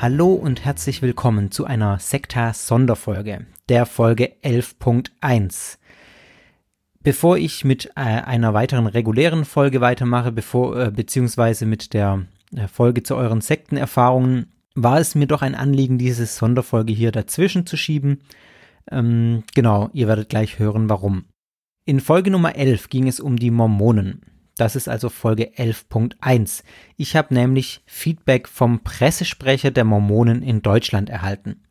Hallo und herzlich willkommen zu einer Sekta-Sonderfolge, der Folge 11.1. Bevor ich mit äh, einer weiteren regulären Folge weitermache, bevor, äh, beziehungsweise mit der äh, Folge zu euren Sektenerfahrungen, war es mir doch ein Anliegen, diese Sonderfolge hier dazwischen zu schieben. Ähm, genau, ihr werdet gleich hören, warum. In Folge Nummer 11 ging es um die Mormonen. Das ist also Folge 11.1. Ich habe nämlich Feedback vom Pressesprecher der Mormonen in Deutschland erhalten.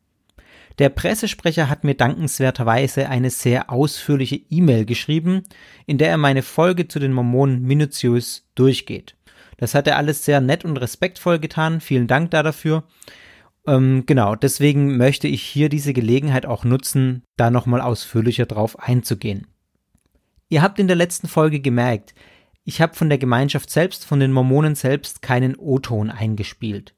Der Pressesprecher hat mir dankenswerterweise eine sehr ausführliche E-Mail geschrieben, in der er meine Folge zu den Mormonen minutiös durchgeht. Das hat er alles sehr nett und respektvoll getan. Vielen Dank da dafür. Ähm, genau, deswegen möchte ich hier diese Gelegenheit auch nutzen, da nochmal ausführlicher drauf einzugehen. Ihr habt in der letzten Folge gemerkt, ich habe von der Gemeinschaft selbst, von den Mormonen selbst keinen O-Ton eingespielt.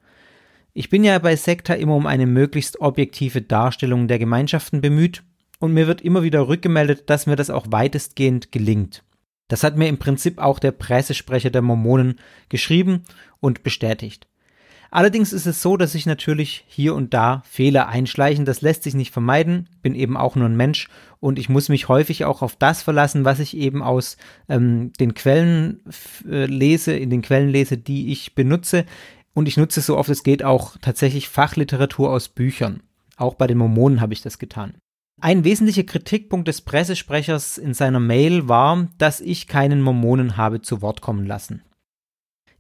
Ich bin ja bei Sekta immer um eine möglichst objektive Darstellung der Gemeinschaften bemüht und mir wird immer wieder rückgemeldet, dass mir das auch weitestgehend gelingt. Das hat mir im Prinzip auch der Pressesprecher der Mormonen geschrieben und bestätigt. Allerdings ist es so, dass sich natürlich hier und da Fehler einschleichen. Das lässt sich nicht vermeiden. Bin eben auch nur ein Mensch und ich muss mich häufig auch auf das verlassen, was ich eben aus ähm, den Quellen äh, lese, in den Quellen lese, die ich benutze. Und ich nutze so oft es geht auch tatsächlich Fachliteratur aus Büchern. Auch bei den Mormonen habe ich das getan. Ein wesentlicher Kritikpunkt des Pressesprechers in seiner Mail war, dass ich keinen Mormonen habe zu Wort kommen lassen.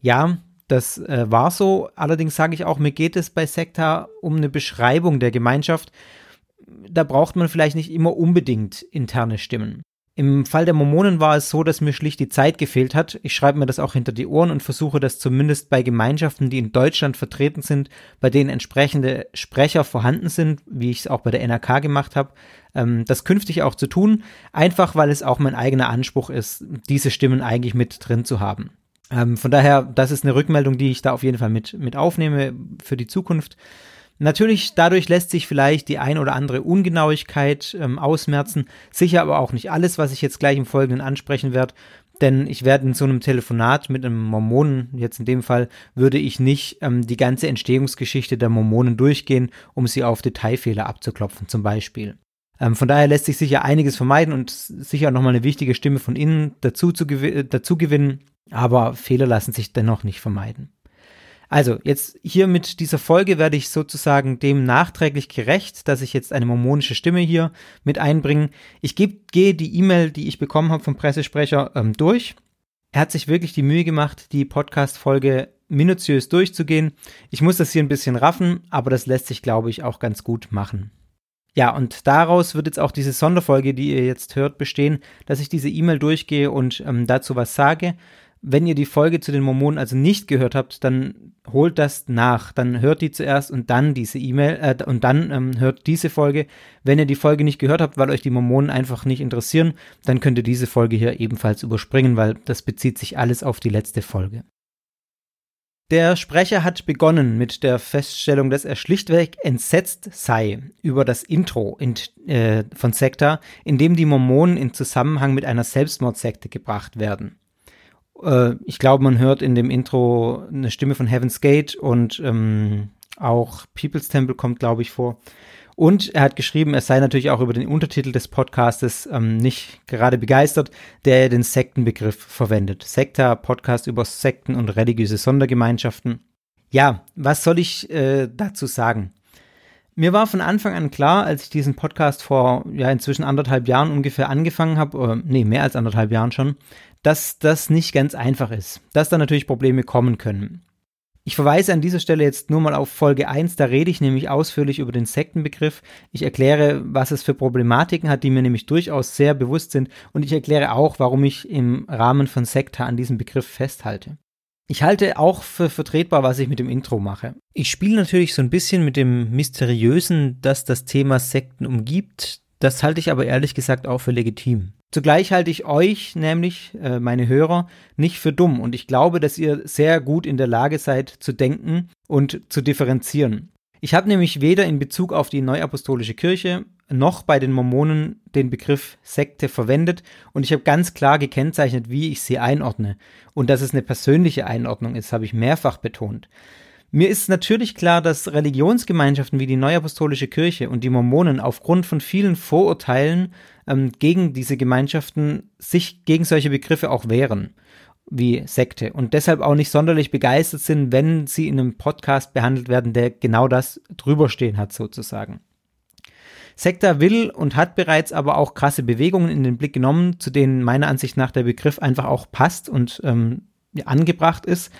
Ja, das äh, war so. Allerdings sage ich auch, mir geht es bei Sekta um eine Beschreibung der Gemeinschaft. Da braucht man vielleicht nicht immer unbedingt interne Stimmen. Im Fall der Mormonen war es so, dass mir schlicht die Zeit gefehlt hat. Ich schreibe mir das auch hinter die Ohren und versuche das zumindest bei Gemeinschaften, die in Deutschland vertreten sind, bei denen entsprechende Sprecher vorhanden sind, wie ich es auch bei der NRK gemacht habe, ähm, das künftig auch zu tun, einfach weil es auch mein eigener Anspruch ist, diese Stimmen eigentlich mit drin zu haben. Ähm, von daher, das ist eine Rückmeldung, die ich da auf jeden Fall mit, mit aufnehme für die Zukunft. Natürlich, dadurch lässt sich vielleicht die ein oder andere Ungenauigkeit ähm, ausmerzen, sicher aber auch nicht alles, was ich jetzt gleich im Folgenden ansprechen werde, denn ich werde in so einem Telefonat mit einem Mormonen, jetzt in dem Fall, würde ich nicht ähm, die ganze Entstehungsgeschichte der Mormonen durchgehen, um sie auf Detailfehler abzuklopfen, zum Beispiel. Ähm, von daher lässt sich sicher einiges vermeiden und sicher nochmal eine wichtige Stimme von innen dazu, zu dazu gewinnen, aber Fehler lassen sich dennoch nicht vermeiden. Also, jetzt hier mit dieser Folge werde ich sozusagen dem nachträglich gerecht, dass ich jetzt eine mormonische Stimme hier mit einbringe. Ich geb, gehe die E-Mail, die ich bekommen habe vom Pressesprecher, ähm, durch. Er hat sich wirklich die Mühe gemacht, die Podcast-Folge minutiös durchzugehen. Ich muss das hier ein bisschen raffen, aber das lässt sich, glaube ich, auch ganz gut machen. Ja, und daraus wird jetzt auch diese Sonderfolge, die ihr jetzt hört, bestehen, dass ich diese E-Mail durchgehe und ähm, dazu was sage. Wenn ihr die Folge zu den Mormonen also nicht gehört habt, dann holt das nach. Dann hört die zuerst und dann diese E-Mail äh, und dann ähm, hört diese Folge. Wenn ihr die Folge nicht gehört habt, weil euch die Mormonen einfach nicht interessieren, dann könnt ihr diese Folge hier ebenfalls überspringen, weil das bezieht sich alles auf die letzte Folge. Der Sprecher hat begonnen mit der Feststellung, dass er schlichtweg entsetzt sei über das Intro in, äh, von Sekta, in dem die Mormonen in Zusammenhang mit einer Selbstmordsekte gebracht werden. Äh, ich glaube, man hört in dem Intro eine Stimme von Heaven's Gate und ähm, auch People's Temple kommt, glaube ich, vor. Und er hat geschrieben, er sei natürlich auch über den Untertitel des Podcastes ähm, nicht gerade begeistert, der den Sektenbegriff verwendet. Sekta, Podcast über Sekten und religiöse Sondergemeinschaften. Ja, was soll ich äh, dazu sagen? Mir war von Anfang an klar, als ich diesen Podcast vor ja inzwischen anderthalb Jahren ungefähr angefangen habe, oder nee, mehr als anderthalb Jahren schon, dass das nicht ganz einfach ist, dass da natürlich Probleme kommen können. Ich verweise an dieser Stelle jetzt nur mal auf Folge 1, da rede ich nämlich ausführlich über den Sektenbegriff. Ich erkläre, was es für Problematiken hat, die mir nämlich durchaus sehr bewusst sind und ich erkläre auch, warum ich im Rahmen von Sekta an diesem Begriff festhalte. Ich halte auch für vertretbar, was ich mit dem Intro mache. Ich spiele natürlich so ein bisschen mit dem Mysteriösen, das das Thema Sekten umgibt. Das halte ich aber ehrlich gesagt auch für legitim. Zugleich halte ich euch, nämlich äh, meine Hörer, nicht für dumm und ich glaube, dass ihr sehr gut in der Lage seid zu denken und zu differenzieren. Ich habe nämlich weder in Bezug auf die Neuapostolische Kirche noch bei den Mormonen den Begriff Sekte verwendet und ich habe ganz klar gekennzeichnet, wie ich sie einordne. Und dass es eine persönliche Einordnung ist, habe ich mehrfach betont. Mir ist natürlich klar, dass Religionsgemeinschaften wie die Neuapostolische Kirche und die Mormonen aufgrund von vielen Vorurteilen ähm, gegen diese Gemeinschaften sich gegen solche Begriffe auch wehren, wie Sekte, und deshalb auch nicht sonderlich begeistert sind, wenn sie in einem Podcast behandelt werden, der genau das drüberstehen hat, sozusagen. Sekta will und hat bereits aber auch krasse Bewegungen in den Blick genommen, zu denen meiner Ansicht nach der Begriff einfach auch passt und ähm, angebracht ist.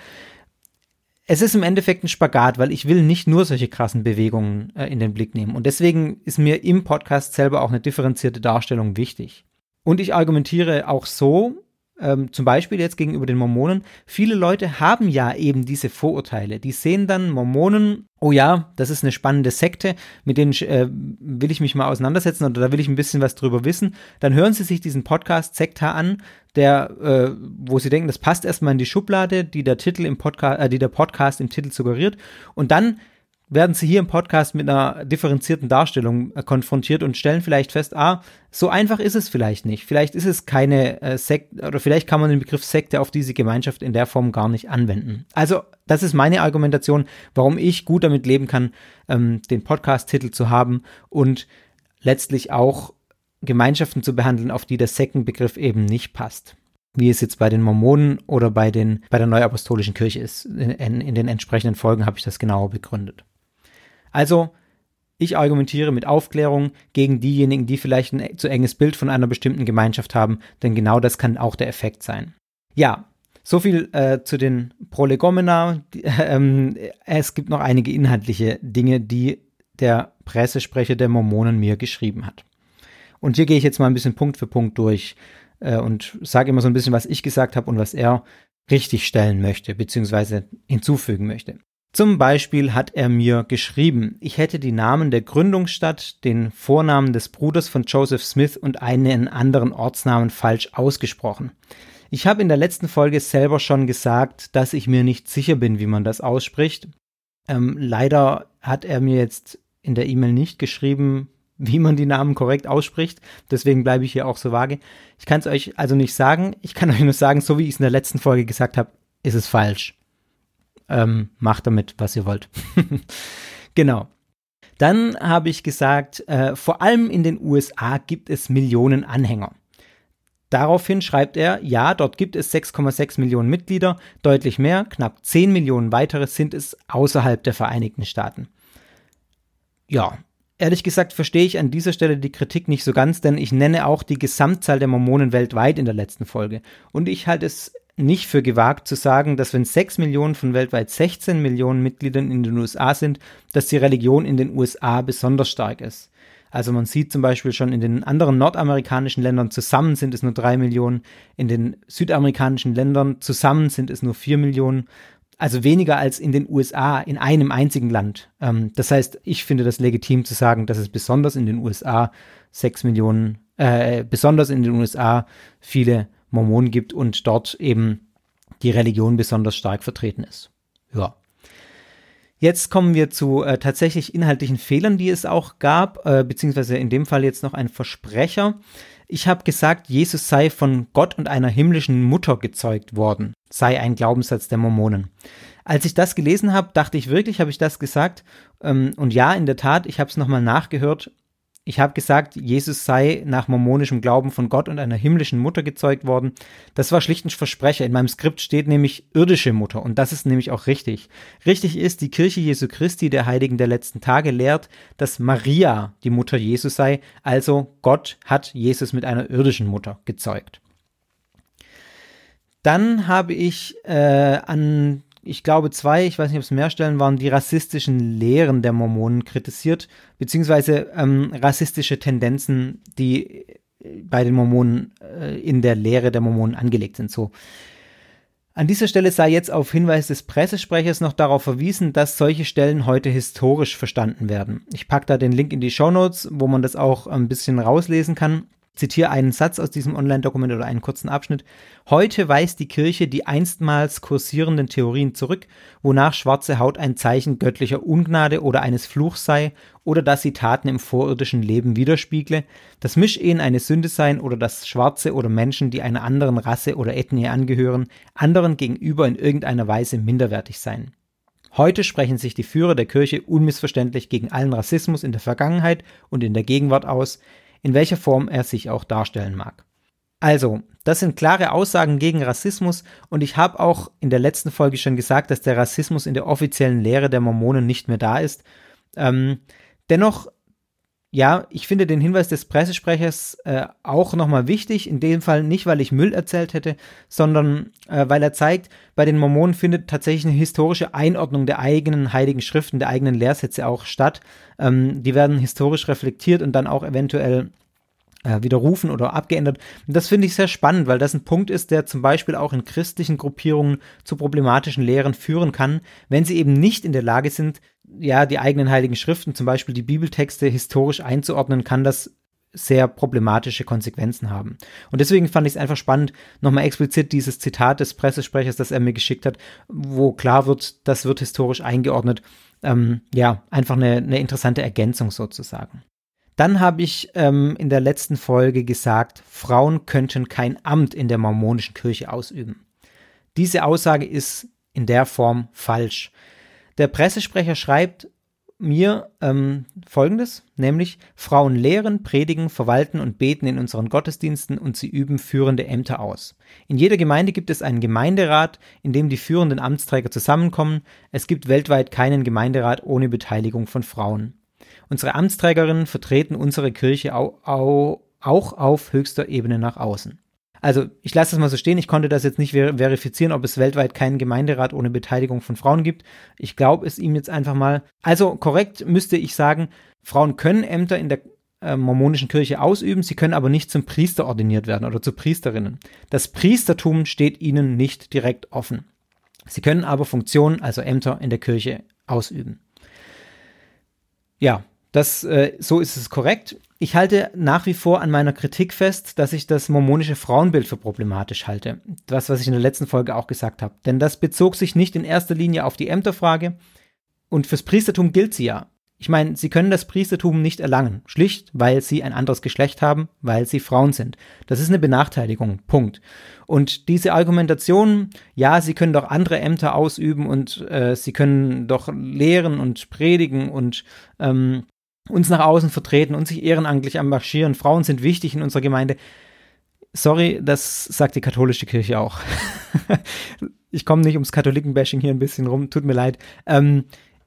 Es ist im Endeffekt ein Spagat, weil ich will nicht nur solche krassen Bewegungen äh, in den Blick nehmen. Und deswegen ist mir im Podcast selber auch eine differenzierte Darstellung wichtig. Und ich argumentiere auch so, ähm, zum Beispiel jetzt gegenüber den Mormonen, viele Leute haben ja eben diese Vorurteile. Die sehen dann Mormonen, oh ja, das ist eine spannende Sekte, mit denen äh, will ich mich mal auseinandersetzen oder da will ich ein bisschen was drüber wissen. Dann hören sie sich diesen Podcast Sekta an, der, äh, wo sie denken, das passt erstmal in die Schublade, die der Titel im Podcast, äh, die der Podcast im Titel suggeriert. Und dann werden Sie hier im Podcast mit einer differenzierten Darstellung äh, konfrontiert und stellen vielleicht fest, ah, so einfach ist es vielleicht nicht. Vielleicht ist es keine äh, Sekte oder vielleicht kann man den Begriff Sekte auf diese Gemeinschaft in der Form gar nicht anwenden. Also, das ist meine Argumentation, warum ich gut damit leben kann, ähm, den Podcast-Titel zu haben und letztlich auch Gemeinschaften zu behandeln, auf die der Sektenbegriff eben nicht passt wie es jetzt bei den Mormonen oder bei, den, bei der Neuapostolischen Kirche ist. In, in den entsprechenden Folgen habe ich das genauer begründet. Also, ich argumentiere mit Aufklärung gegen diejenigen, die vielleicht ein zu enges Bild von einer bestimmten Gemeinschaft haben, denn genau das kann auch der Effekt sein. Ja, so viel äh, zu den Prolegomena. Ähm, es gibt noch einige inhaltliche Dinge, die der Pressesprecher der Mormonen mir geschrieben hat. Und hier gehe ich jetzt mal ein bisschen Punkt für Punkt durch äh, und sage immer so ein bisschen, was ich gesagt habe und was er richtig stellen möchte, beziehungsweise hinzufügen möchte. Zum Beispiel hat er mir geschrieben, ich hätte die Namen der Gründungsstadt, den Vornamen des Bruders von Joseph Smith und einen anderen Ortsnamen falsch ausgesprochen. Ich habe in der letzten Folge selber schon gesagt, dass ich mir nicht sicher bin, wie man das ausspricht. Ähm, leider hat er mir jetzt in der E-Mail nicht geschrieben, wie man die Namen korrekt ausspricht. Deswegen bleibe ich hier auch so vage. Ich kann es euch also nicht sagen. Ich kann euch nur sagen, so wie ich es in der letzten Folge gesagt habe, ist es falsch. Ähm, macht damit, was ihr wollt. genau. Dann habe ich gesagt, äh, vor allem in den USA gibt es Millionen Anhänger. Daraufhin schreibt er, ja, dort gibt es 6,6 Millionen Mitglieder, deutlich mehr, knapp 10 Millionen weitere sind es außerhalb der Vereinigten Staaten. Ja, ehrlich gesagt verstehe ich an dieser Stelle die Kritik nicht so ganz, denn ich nenne auch die Gesamtzahl der Mormonen weltweit in der letzten Folge. Und ich halte es nicht für gewagt zu sagen, dass wenn 6 Millionen von weltweit 16 Millionen Mitgliedern in den USA sind, dass die Religion in den USA besonders stark ist. Also man sieht zum Beispiel schon in den anderen nordamerikanischen Ländern zusammen sind es nur 3 Millionen, in den südamerikanischen Ländern zusammen sind es nur 4 Millionen, also weniger als in den USA in einem einzigen Land. Ähm, das heißt, ich finde das legitim zu sagen, dass es besonders in den USA 6 Millionen, äh, besonders in den USA viele Mormonen gibt und dort eben die Religion besonders stark vertreten ist. Ja. Jetzt kommen wir zu äh, tatsächlich inhaltlichen Fehlern, die es auch gab, äh, beziehungsweise in dem Fall jetzt noch ein Versprecher. Ich habe gesagt, Jesus sei von Gott und einer himmlischen Mutter gezeugt worden, sei ein Glaubenssatz der Mormonen. Als ich das gelesen habe, dachte ich wirklich, habe ich das gesagt. Ähm, und ja, in der Tat, ich habe es nochmal nachgehört ich habe gesagt, Jesus sei nach mormonischem Glauben von Gott und einer himmlischen Mutter gezeugt worden. Das war schlicht ein Versprecher. In meinem Skript steht nämlich irdische Mutter und das ist nämlich auch richtig. Richtig ist, die Kirche Jesu Christi der Heiligen der letzten Tage lehrt, dass Maria die Mutter Jesus sei, also Gott hat Jesus mit einer irdischen Mutter gezeugt. Dann habe ich äh, an ich glaube, zwei, ich weiß nicht, ob es mehr Stellen waren, die rassistischen Lehren der Mormonen kritisiert, beziehungsweise ähm, rassistische Tendenzen, die äh, bei den Mormonen äh, in der Lehre der Mormonen angelegt sind. So. An dieser Stelle sei jetzt auf Hinweis des Pressesprechers noch darauf verwiesen, dass solche Stellen heute historisch verstanden werden. Ich packe da den Link in die Show Notes, wo man das auch ein bisschen rauslesen kann zitiere einen Satz aus diesem Online-Dokument oder einen kurzen Abschnitt. Heute weist die Kirche die einstmals kursierenden Theorien zurück, wonach schwarze Haut ein Zeichen göttlicher Ungnade oder eines Fluchs sei oder dass sie Taten im vorirdischen Leben widerspiegle, dass Mischehen eine Sünde seien oder dass Schwarze oder Menschen, die einer anderen Rasse oder Ethnie angehören, anderen gegenüber in irgendeiner Weise minderwertig seien. Heute sprechen sich die Führer der Kirche unmissverständlich gegen allen Rassismus in der Vergangenheit und in der Gegenwart aus, in welcher Form er sich auch darstellen mag. Also, das sind klare Aussagen gegen Rassismus und ich habe auch in der letzten Folge schon gesagt, dass der Rassismus in der offiziellen Lehre der Mormonen nicht mehr da ist. Ähm, dennoch ja, ich finde den Hinweis des Pressesprechers äh, auch nochmal wichtig. In dem Fall nicht, weil ich Müll erzählt hätte, sondern äh, weil er zeigt, bei den Mormonen findet tatsächlich eine historische Einordnung der eigenen heiligen Schriften, der eigenen Lehrsätze auch statt. Ähm, die werden historisch reflektiert und dann auch eventuell äh, widerrufen oder abgeändert. Und das finde ich sehr spannend, weil das ein Punkt ist, der zum Beispiel auch in christlichen Gruppierungen zu problematischen Lehren führen kann, wenn sie eben nicht in der Lage sind, ja, die eigenen heiligen Schriften, zum Beispiel die Bibeltexte historisch einzuordnen, kann das sehr problematische Konsequenzen haben. Und deswegen fand ich es einfach spannend, nochmal explizit dieses Zitat des Pressesprechers, das er mir geschickt hat, wo klar wird, das wird historisch eingeordnet. Ähm, ja, einfach eine, eine interessante Ergänzung sozusagen. Dann habe ich ähm, in der letzten Folge gesagt, Frauen könnten kein Amt in der mormonischen Kirche ausüben. Diese Aussage ist in der Form falsch. Der Pressesprecher schreibt mir ähm, folgendes, nämlich Frauen lehren, predigen, verwalten und beten in unseren Gottesdiensten und sie üben führende Ämter aus. In jeder Gemeinde gibt es einen Gemeinderat, in dem die führenden Amtsträger zusammenkommen. Es gibt weltweit keinen Gemeinderat ohne Beteiligung von Frauen. Unsere Amtsträgerinnen vertreten unsere Kirche au, au, auch auf höchster Ebene nach außen. Also ich lasse das mal so stehen. Ich konnte das jetzt nicht ver verifizieren, ob es weltweit keinen Gemeinderat ohne Beteiligung von Frauen gibt. Ich glaube es ihm jetzt einfach mal. Also korrekt müsste ich sagen, Frauen können Ämter in der äh, mormonischen Kirche ausüben, sie können aber nicht zum Priester ordiniert werden oder zu Priesterinnen. Das Priestertum steht ihnen nicht direkt offen. Sie können aber Funktionen, also Ämter in der Kirche ausüben. Ja, das, äh, so ist es korrekt. Ich halte nach wie vor an meiner Kritik fest, dass ich das mormonische Frauenbild für problematisch halte. Das, was ich in der letzten Folge auch gesagt habe. Denn das bezog sich nicht in erster Linie auf die Ämterfrage. Und fürs Priestertum gilt sie ja. Ich meine, sie können das Priestertum nicht erlangen, schlicht weil sie ein anderes Geschlecht haben, weil sie Frauen sind. Das ist eine Benachteiligung, Punkt. Und diese Argumentation, ja, sie können doch andere Ämter ausüben und äh, sie können doch lehren und predigen und ähm, uns nach außen vertreten und sich ehrenamtlich engagieren. Frauen sind wichtig in unserer Gemeinde. Sorry, das sagt die katholische Kirche auch. ich komme nicht ums Katholikenbashing hier ein bisschen rum, tut mir leid. Ähm,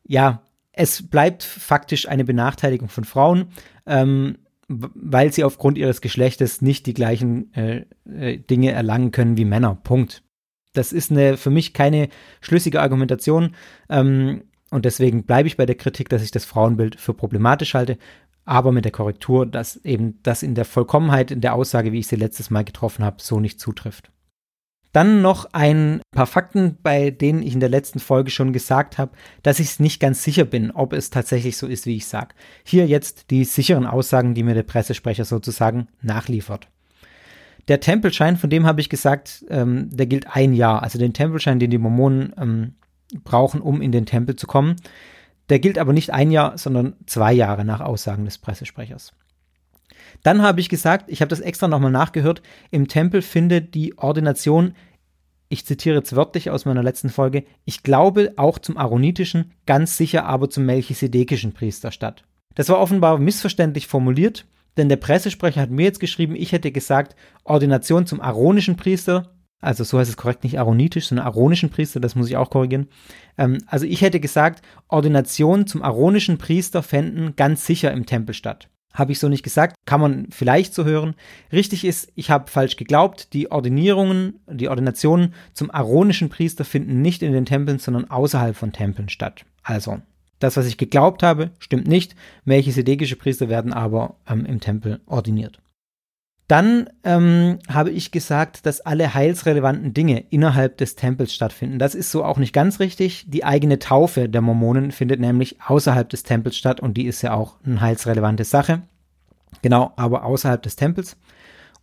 ja, es bleibt faktisch eine Benachteiligung von Frauen, ähm, weil sie aufgrund ihres Geschlechtes nicht die gleichen äh, äh, Dinge erlangen können wie Männer. Punkt. Das ist eine für mich keine schlüssige Argumentation. Ähm, und deswegen bleibe ich bei der Kritik, dass ich das Frauenbild für problematisch halte, aber mit der Korrektur, dass eben das in der Vollkommenheit in der Aussage, wie ich sie letztes Mal getroffen habe, so nicht zutrifft. Dann noch ein paar Fakten, bei denen ich in der letzten Folge schon gesagt habe, dass ich nicht ganz sicher bin, ob es tatsächlich so ist, wie ich sage. Hier jetzt die sicheren Aussagen, die mir der Pressesprecher sozusagen nachliefert. Der Tempelschein, von dem habe ich gesagt, ähm, der gilt ein Jahr. Also den Tempelschein, den die Mormonen ähm, brauchen, um in den Tempel zu kommen. Der gilt aber nicht ein Jahr, sondern zwei Jahre nach Aussagen des Pressesprechers. Dann habe ich gesagt, ich habe das extra nochmal nachgehört, im Tempel findet die Ordination, ich zitiere jetzt wörtlich aus meiner letzten Folge, ich glaube auch zum aaronitischen, ganz sicher aber zum melchisedekischen Priester statt. Das war offenbar missverständlich formuliert, denn der Pressesprecher hat mir jetzt geschrieben, ich hätte gesagt, Ordination zum aaronischen Priester, also so heißt es korrekt, nicht aaronitisch, sondern aaronischen Priester, das muss ich auch korrigieren. Ähm, also ich hätte gesagt, Ordination zum aaronischen Priester fänden ganz sicher im Tempel statt. Habe ich so nicht gesagt, kann man vielleicht so hören. Richtig ist, ich habe falsch geglaubt, die Ordinierungen, die Ordinationen zum aaronischen Priester finden nicht in den Tempeln, sondern außerhalb von Tempeln statt. Also, das, was ich geglaubt habe, stimmt nicht. Melchisedekische Priester werden aber ähm, im Tempel ordiniert. Dann ähm, habe ich gesagt, dass alle heilsrelevanten Dinge innerhalb des Tempels stattfinden. Das ist so auch nicht ganz richtig. Die eigene Taufe der Mormonen findet nämlich außerhalb des Tempels statt und die ist ja auch eine heilsrelevante Sache. Genau, aber außerhalb des Tempels.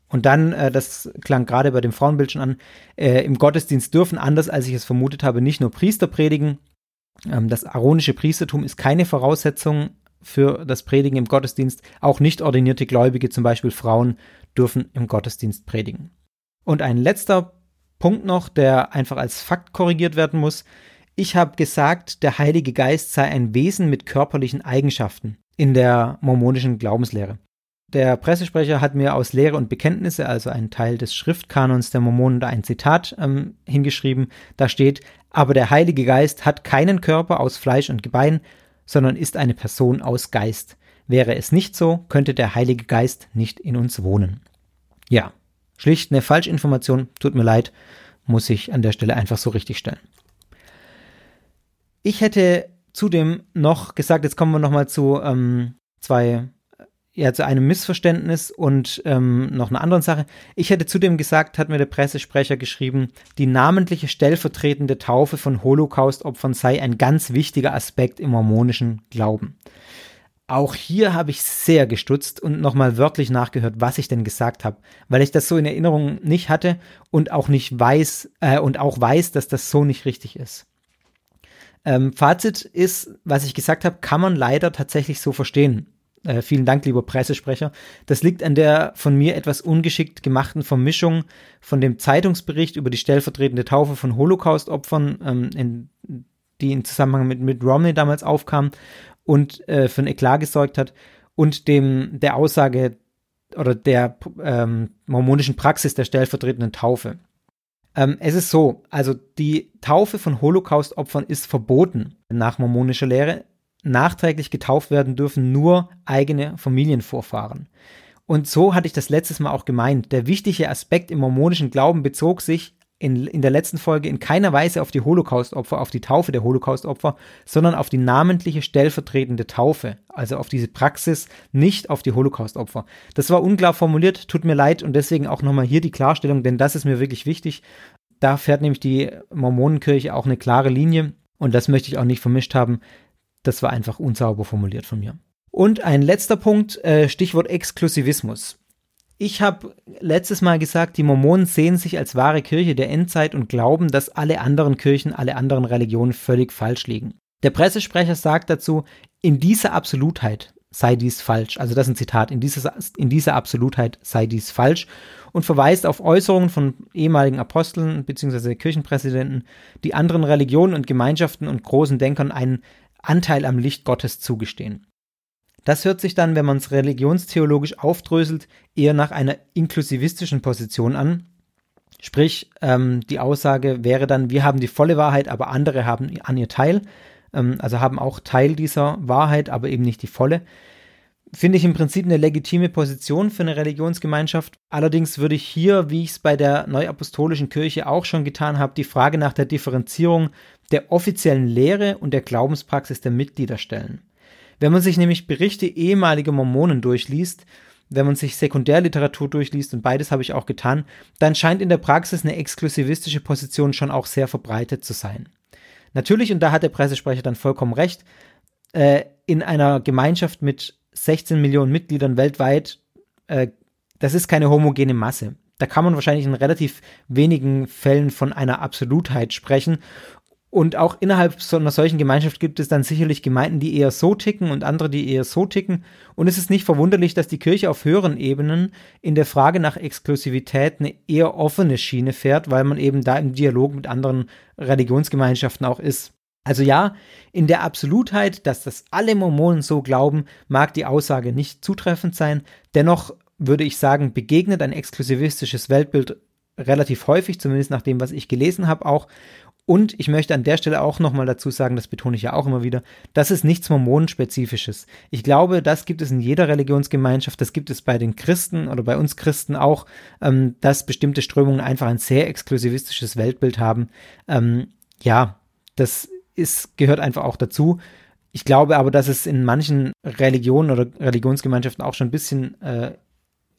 Und dann, äh, das klang gerade bei dem Frauenbild schon an, äh, im Gottesdienst dürfen, anders als ich es vermutet habe, nicht nur Priester predigen. Ähm, das aaronische Priestertum ist keine Voraussetzung für das Predigen im Gottesdienst. Auch nicht ordinierte Gläubige, zum Beispiel Frauen, dürfen im Gottesdienst predigen. Und ein letzter Punkt noch, der einfach als Fakt korrigiert werden muss. Ich habe gesagt, der Heilige Geist sei ein Wesen mit körperlichen Eigenschaften in der mormonischen Glaubenslehre. Der Pressesprecher hat mir aus Lehre und Bekenntnisse, also ein Teil des Schriftkanons der Mormonen, da ein Zitat ähm, hingeschrieben. Da steht, aber der Heilige Geist hat keinen Körper aus Fleisch und Gebein, sondern ist eine Person aus Geist. Wäre es nicht so, könnte der Heilige Geist nicht in uns wohnen. Ja, schlicht eine Falschinformation, tut mir leid, muss ich an der Stelle einfach so richtig stellen. Ich hätte zudem noch gesagt, jetzt kommen wir nochmal zu ähm, zwei, ja, zu einem Missverständnis und ähm, noch einer anderen Sache. Ich hätte zudem gesagt, hat mir der Pressesprecher geschrieben, die namentliche stellvertretende Taufe von Holocaust-Opfern sei ein ganz wichtiger Aspekt im mormonischen Glauben. Auch hier habe ich sehr gestutzt und nochmal wörtlich nachgehört, was ich denn gesagt habe, weil ich das so in Erinnerung nicht hatte und auch nicht weiß äh, und auch weiß, dass das so nicht richtig ist. Ähm, Fazit ist, was ich gesagt habe, kann man leider tatsächlich so verstehen. Äh, vielen Dank, lieber Pressesprecher. Das liegt an der von mir etwas ungeschickt gemachten Vermischung von dem Zeitungsbericht über die stellvertretende Taufe von Holocaust-Opfern, ähm, in, die in Zusammenhang mit, mit Romney damals aufkam, und äh, für ein Eklat gesorgt hat und dem der Aussage oder der ähm, mormonischen Praxis der stellvertretenden Taufe. Ähm, es ist so, also die Taufe von Holocaust-Opfern ist verboten nach mormonischer Lehre. Nachträglich getauft werden dürfen nur eigene Familienvorfahren. Und so hatte ich das letztes Mal auch gemeint. Der wichtige Aspekt im mormonischen Glauben bezog sich in, in der letzten Folge in keiner Weise auf die Holocaust-Opfer, auf die Taufe der Holocaust-Opfer, sondern auf die namentliche stellvertretende Taufe, also auf diese Praxis, nicht auf die Holocaust-Opfer. Das war unklar formuliert, tut mir leid und deswegen auch nochmal hier die Klarstellung, denn das ist mir wirklich wichtig. Da fährt nämlich die Mormonenkirche auch eine klare Linie und das möchte ich auch nicht vermischt haben. Das war einfach unsauber formuliert von mir. Und ein letzter Punkt, äh, Stichwort Exklusivismus. Ich habe letztes Mal gesagt, die Mormonen sehen sich als wahre Kirche der Endzeit und glauben, dass alle anderen Kirchen, alle anderen Religionen völlig falsch liegen. Der Pressesprecher sagt dazu, in dieser Absolutheit sei dies falsch. Also das ist ein Zitat, in dieser, in dieser Absolutheit sei dies falsch und verweist auf Äußerungen von ehemaligen Aposteln bzw. Kirchenpräsidenten, die anderen Religionen und Gemeinschaften und großen Denkern einen Anteil am Licht Gottes zugestehen. Das hört sich dann, wenn man es religionstheologisch aufdröselt, eher nach einer inklusivistischen Position an. Sprich, ähm, die Aussage wäre dann, wir haben die volle Wahrheit, aber andere haben an ihr Teil. Ähm, also haben auch Teil dieser Wahrheit, aber eben nicht die volle. Finde ich im Prinzip eine legitime Position für eine Religionsgemeinschaft. Allerdings würde ich hier, wie ich es bei der Neuapostolischen Kirche auch schon getan habe, die Frage nach der Differenzierung der offiziellen Lehre und der Glaubenspraxis der Mitglieder stellen. Wenn man sich nämlich Berichte ehemaliger Mormonen durchliest, wenn man sich Sekundärliteratur durchliest, und beides habe ich auch getan, dann scheint in der Praxis eine exklusivistische Position schon auch sehr verbreitet zu sein. Natürlich, und da hat der Pressesprecher dann vollkommen recht, äh, in einer Gemeinschaft mit 16 Millionen Mitgliedern weltweit, äh, das ist keine homogene Masse. Da kann man wahrscheinlich in relativ wenigen Fällen von einer Absolutheit sprechen. Und auch innerhalb so einer solchen Gemeinschaft gibt es dann sicherlich Gemeinden, die eher so ticken und andere, die eher so ticken. Und es ist nicht verwunderlich, dass die Kirche auf höheren Ebenen in der Frage nach Exklusivität eine eher offene Schiene fährt, weil man eben da im Dialog mit anderen Religionsgemeinschaften auch ist. Also ja, in der Absolutheit, dass das alle Mormonen so glauben, mag die Aussage nicht zutreffend sein. Dennoch würde ich sagen, begegnet ein exklusivistisches Weltbild relativ häufig, zumindest nach dem, was ich gelesen habe auch. Und ich möchte an der Stelle auch nochmal dazu sagen, das betone ich ja auch immer wieder, das ist nichts Mormonenspezifisches. Ich glaube, das gibt es in jeder Religionsgemeinschaft, das gibt es bei den Christen oder bei uns Christen auch, ähm, dass bestimmte Strömungen einfach ein sehr exklusivistisches Weltbild haben. Ähm, ja, das ist, gehört einfach auch dazu. Ich glaube aber, dass es in manchen Religionen oder Religionsgemeinschaften auch schon ein bisschen äh,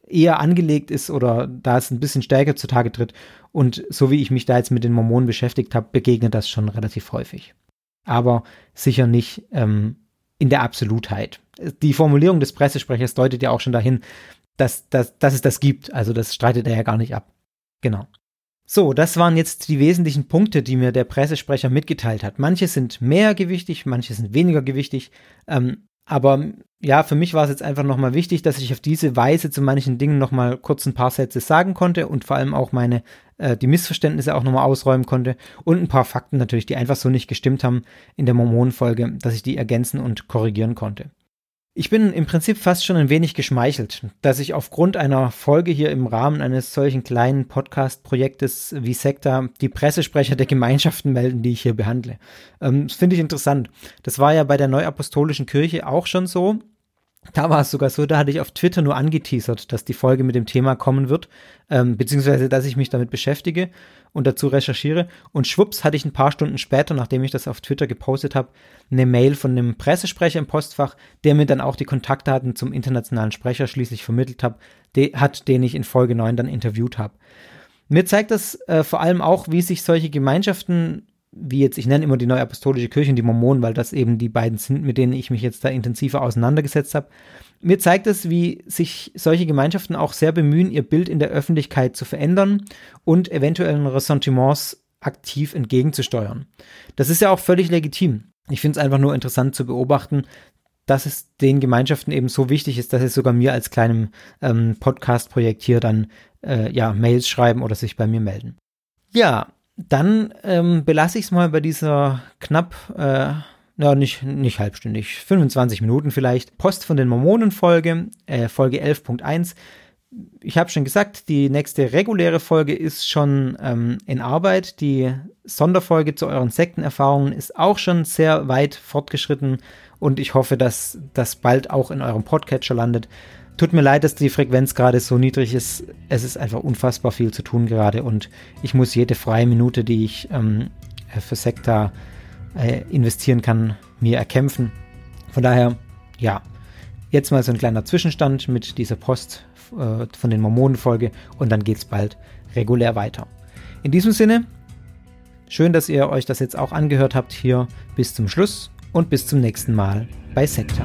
eher angelegt ist oder da es ein bisschen stärker zutage tritt. Und so wie ich mich da jetzt mit den Mormonen beschäftigt habe, begegnet das schon relativ häufig. Aber sicher nicht ähm, in der Absolutheit. Die Formulierung des Pressesprechers deutet ja auch schon dahin, dass, dass, dass es das gibt. Also das streitet er ja gar nicht ab. Genau. So, das waren jetzt die wesentlichen Punkte, die mir der Pressesprecher mitgeteilt hat. Manche sind mehr gewichtig, manche sind weniger gewichtig. Ähm, aber ja, für mich war es jetzt einfach nochmal wichtig, dass ich auf diese Weise zu manchen Dingen nochmal kurz ein paar Sätze sagen konnte und vor allem auch meine, äh, die Missverständnisse auch nochmal ausräumen konnte und ein paar Fakten natürlich, die einfach so nicht gestimmt haben in der Mormonenfolge, dass ich die ergänzen und korrigieren konnte. Ich bin im Prinzip fast schon ein wenig geschmeichelt, dass ich aufgrund einer Folge hier im Rahmen eines solchen kleinen Podcast-Projektes wie Sekta die Pressesprecher der Gemeinschaften melden, die ich hier behandle. Ähm, das finde ich interessant. Das war ja bei der Neuapostolischen Kirche auch schon so. Da war es sogar so, da hatte ich auf Twitter nur angeteasert, dass die Folge mit dem Thema kommen wird, ähm, beziehungsweise dass ich mich damit beschäftige und dazu recherchiere. Und schwupps hatte ich ein paar Stunden später, nachdem ich das auf Twitter gepostet habe, eine Mail von einem Pressesprecher im Postfach, der mir dann auch die Kontaktdaten zum internationalen Sprecher schließlich vermittelt hab, de hat, den ich in Folge 9 dann interviewt habe. Mir zeigt das äh, vor allem auch, wie sich solche Gemeinschaften wie jetzt, ich nenne immer die Neue Apostolische Kirche und die Mormonen, weil das eben die beiden sind, mit denen ich mich jetzt da intensiver auseinandergesetzt habe. Mir zeigt es, wie sich solche Gemeinschaften auch sehr bemühen, ihr Bild in der Öffentlichkeit zu verändern und eventuellen Ressentiments aktiv entgegenzusteuern. Das ist ja auch völlig legitim. Ich finde es einfach nur interessant zu beobachten, dass es den Gemeinschaften eben so wichtig ist, dass sie sogar mir als kleinem ähm, Podcast-Projekt hier dann äh, ja Mails schreiben oder sich bei mir melden. Ja, dann ähm, belasse ich es mal bei dieser knapp, äh, na, nicht, nicht halbstündig, 25 Minuten vielleicht, Post von den Mormonen-Folge, äh, Folge 11.1. Ich habe schon gesagt, die nächste reguläre Folge ist schon ähm, in Arbeit. Die Sonderfolge zu euren Sektenerfahrungen ist auch schon sehr weit fortgeschritten und ich hoffe, dass das bald auch in eurem Podcatcher landet. Tut mir leid, dass die Frequenz gerade so niedrig ist. Es ist einfach unfassbar viel zu tun gerade und ich muss jede freie Minute, die ich ähm, für Sekta äh, investieren kann, mir erkämpfen. Von daher, ja, jetzt mal so ein kleiner Zwischenstand mit dieser Post äh, von den Mormonen-Folge und dann geht es bald regulär weiter. In diesem Sinne, schön, dass ihr euch das jetzt auch angehört habt hier bis zum Schluss und bis zum nächsten Mal bei Sekta.